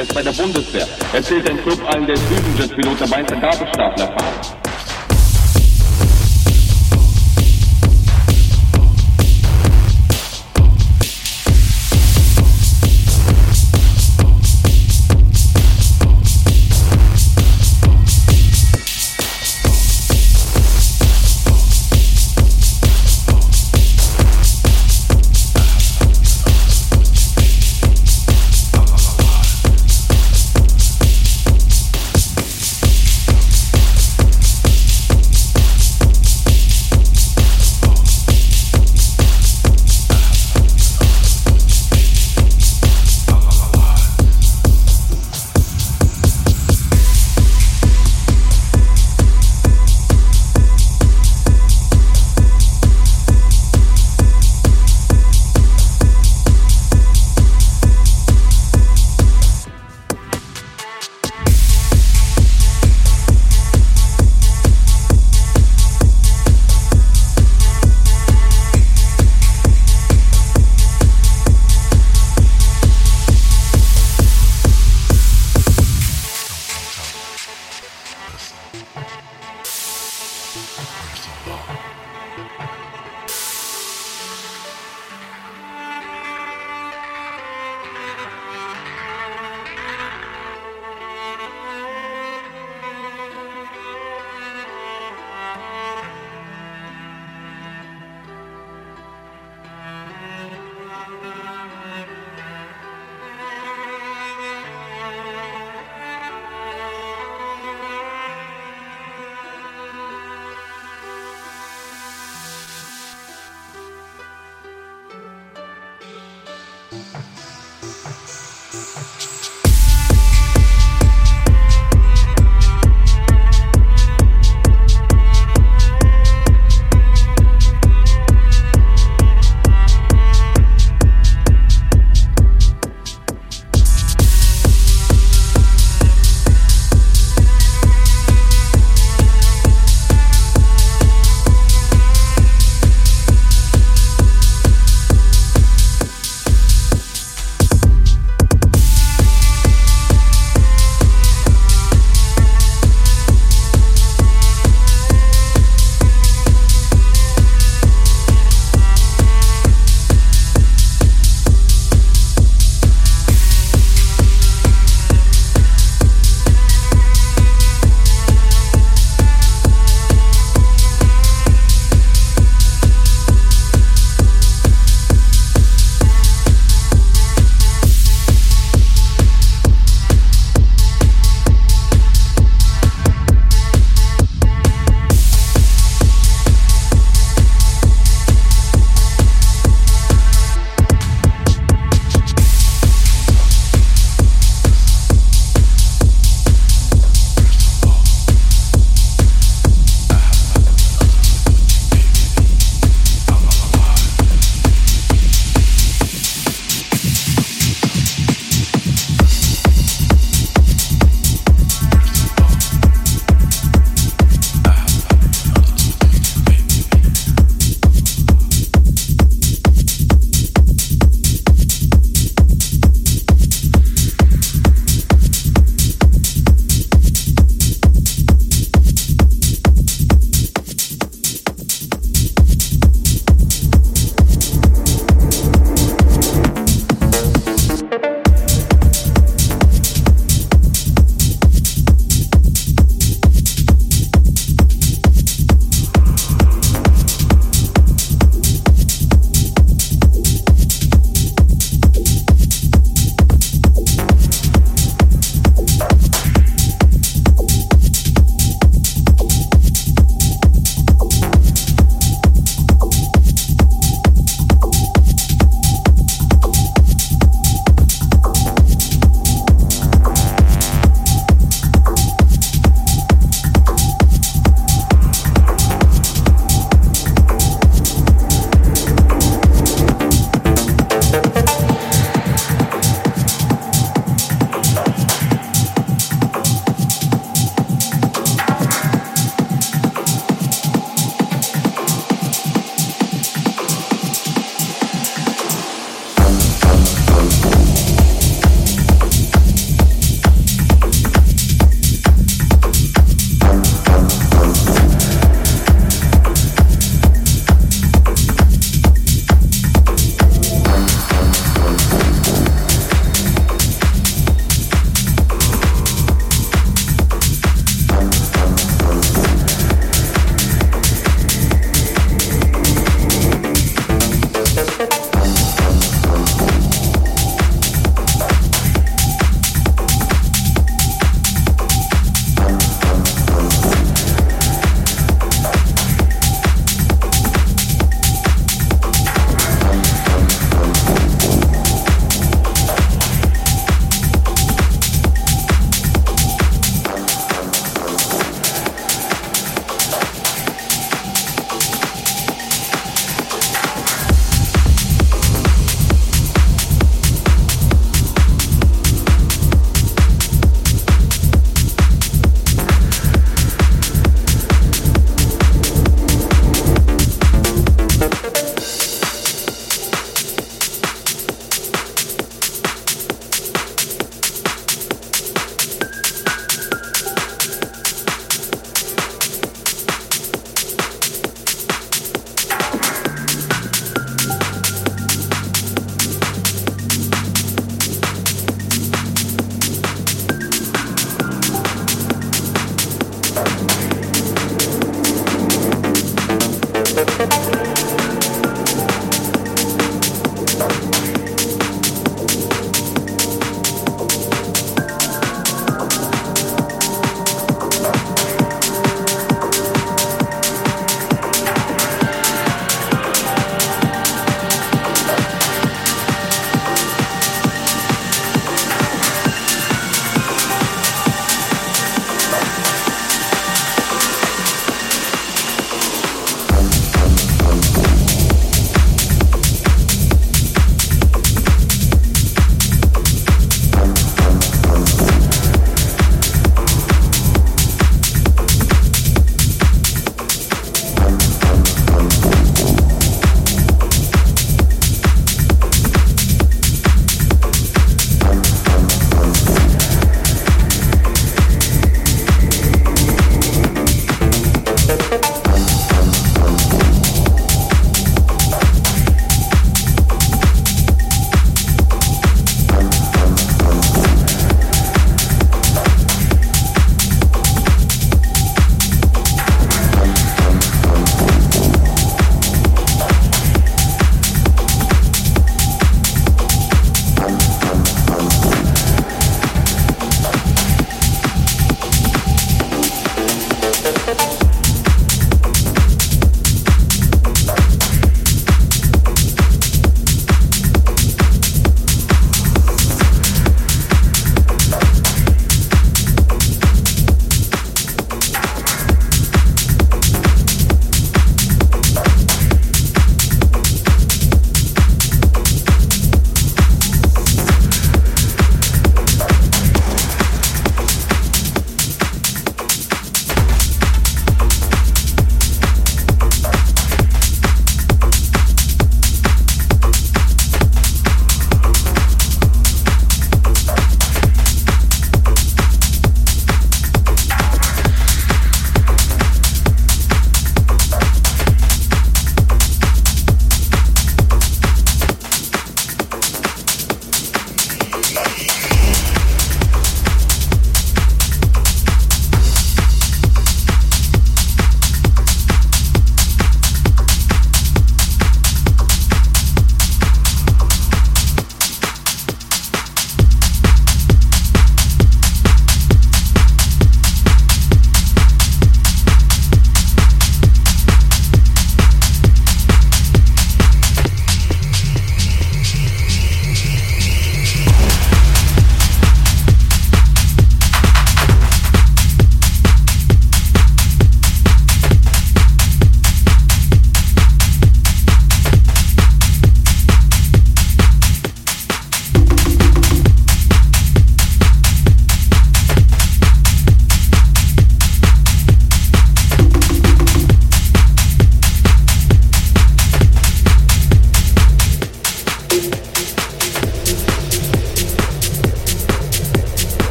Господа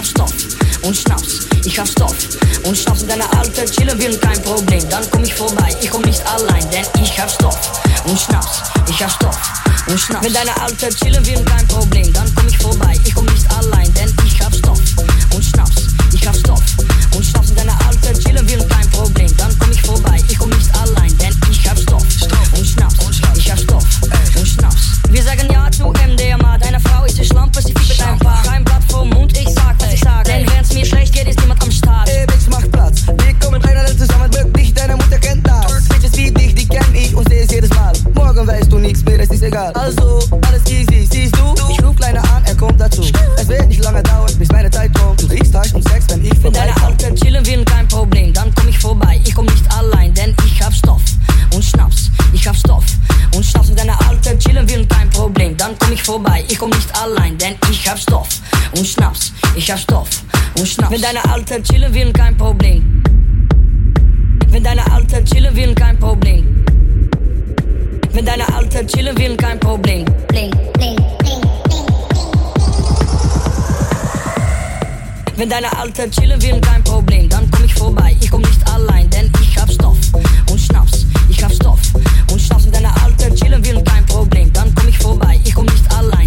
gab Stoff und Schnaps, ich hab Stoff und Schnaps. Deine alte Chille will kein Problem, dann komm ich vorbei. Ich komm nicht allein, denn ich hab Stoff und Schnaps, ich hab Stoff und Schnaps. Mit deiner alte Chille will kein Problem, dann komm ich vorbei. Ich komm nicht allein, denn und Schnaps. Ich hab Stoff und Schnaps. wenn deiner nou alten chillen will kein Problem. Wenn deine nou alten chillen will kein Problem. Wenn deine nou alten chillen will kein Problem. Bling, bling, bling. Wenn deine Alte chillen will, kein Problem, dann komm ich vorbei. Ich komm nicht allein, denn ich hab Stoff und Schnaps. Ich hab Stoff und Schnaps. Wenn deine Alte chillen will, kein Problem, dann komm ich vorbei. Ich komm nicht allein.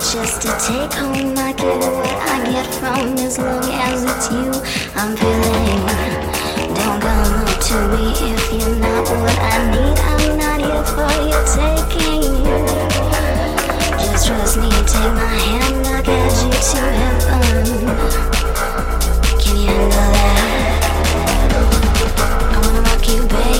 just to take home. I get what I get from as long as it's you I'm feeling. Don't come up to me if you're not what I need. I'm not here for your taking. Just trust me, take my hand, I'll guide you to heaven. Can you handle that? I wanna rock you, baby.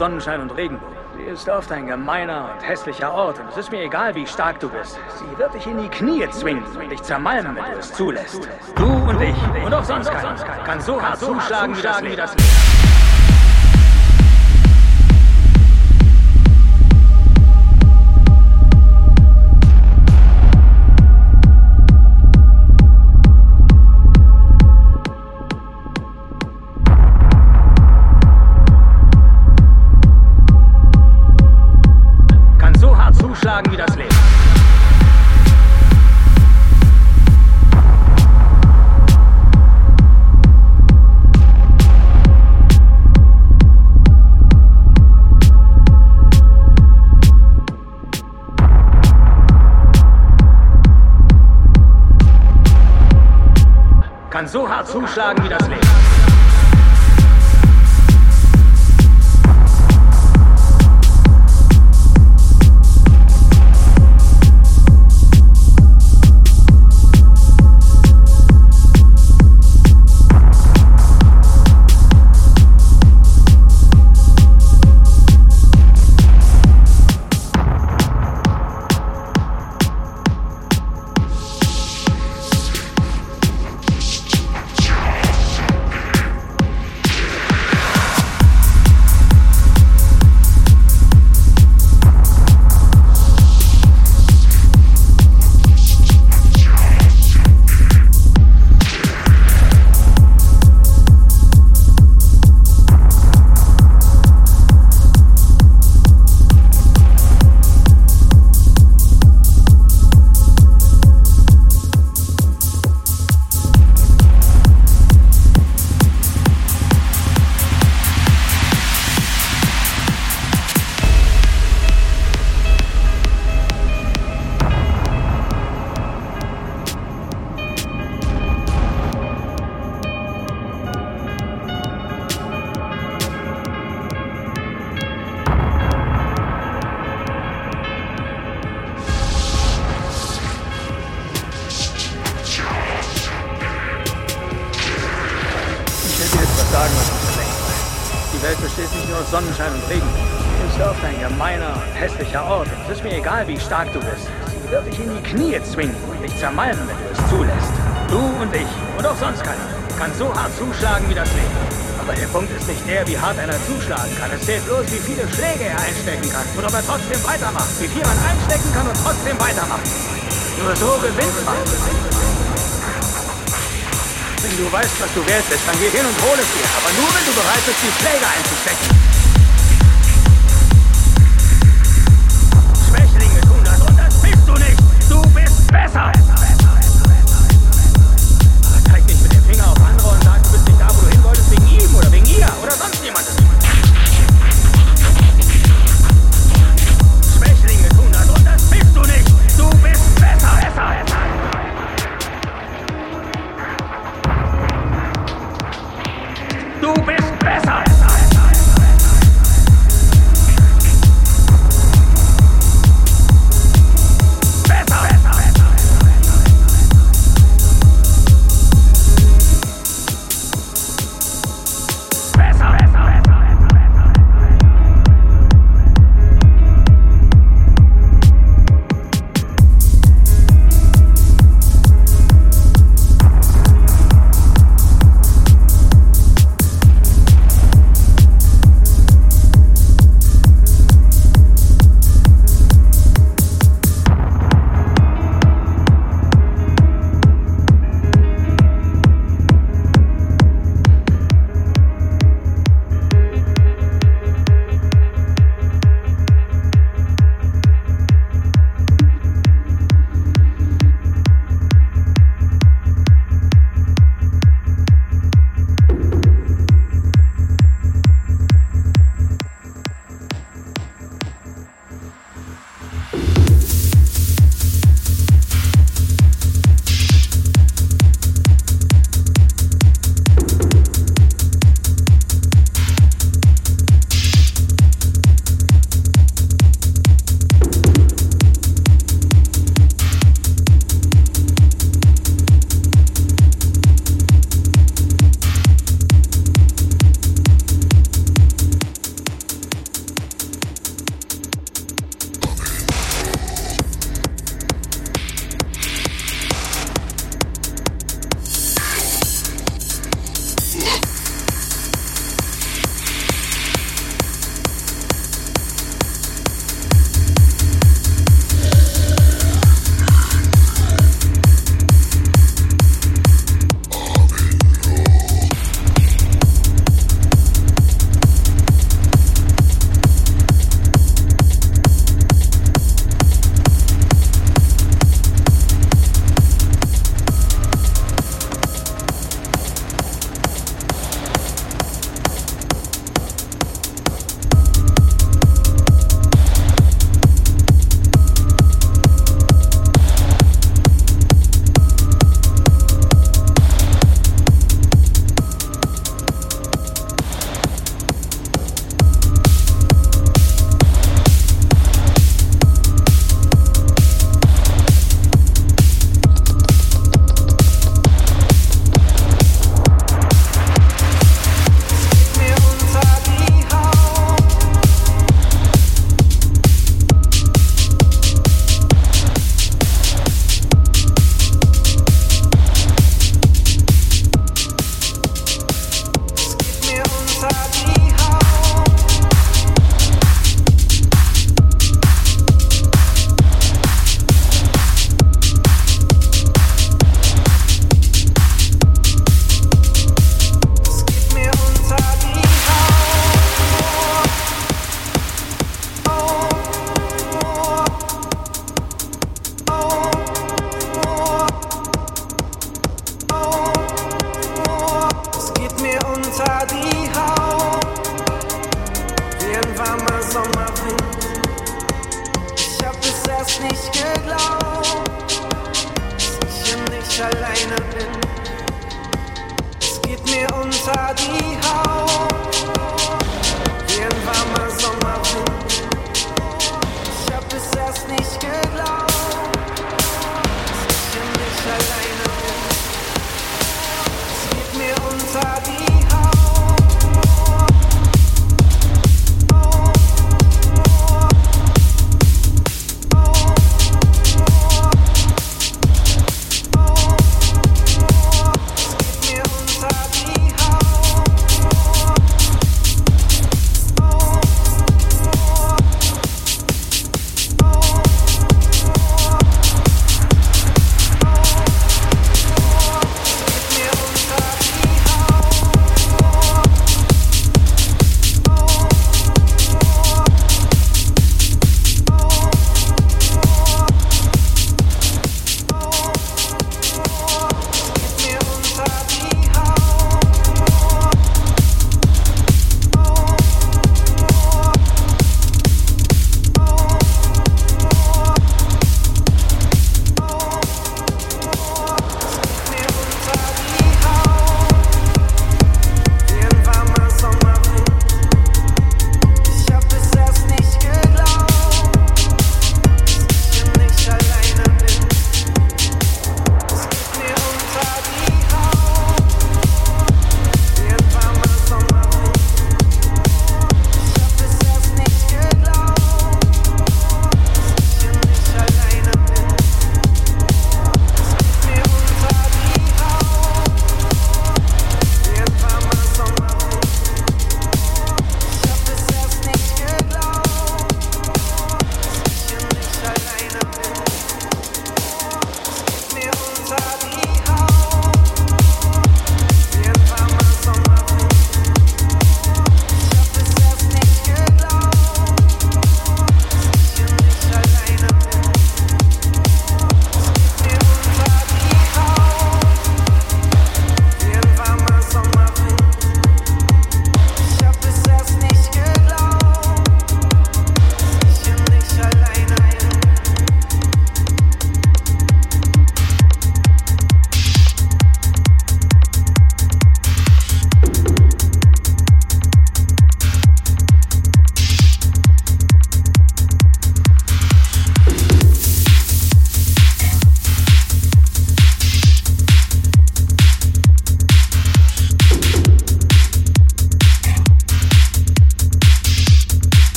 Sonnenschein und Regenbogen. Sie ist oft ein gemeiner und hässlicher Ort und es ist mir egal, wie stark du bist. Sie wird dich in die Knie zwingen und dich zermalmen, wenn du es zulässt. Du und ich und auch sonst keiner kann so hart zuschlagen wie das Leben. Hart zuschlagen wie das wie stark du bist. Sie wird dich in die Knie zwingen und dich zermalmen, wenn du es zulässt. Du und ich und auch sonst keiner kann so hart zuschlagen wie das Leben. Aber der Punkt ist nicht der, wie hart einer zuschlagen kann. Es zählt bloß, wie viele Schläge er einstecken kann. Und ob er trotzdem weitermacht. Wie viel man einstecken kann und trotzdem weitermacht. Nur so gewinnt man. Wenn du weißt, was du wert bist, dann geh hin und hol es dir. Aber nur, wenn du bereit bist, die Schläge einzustecken.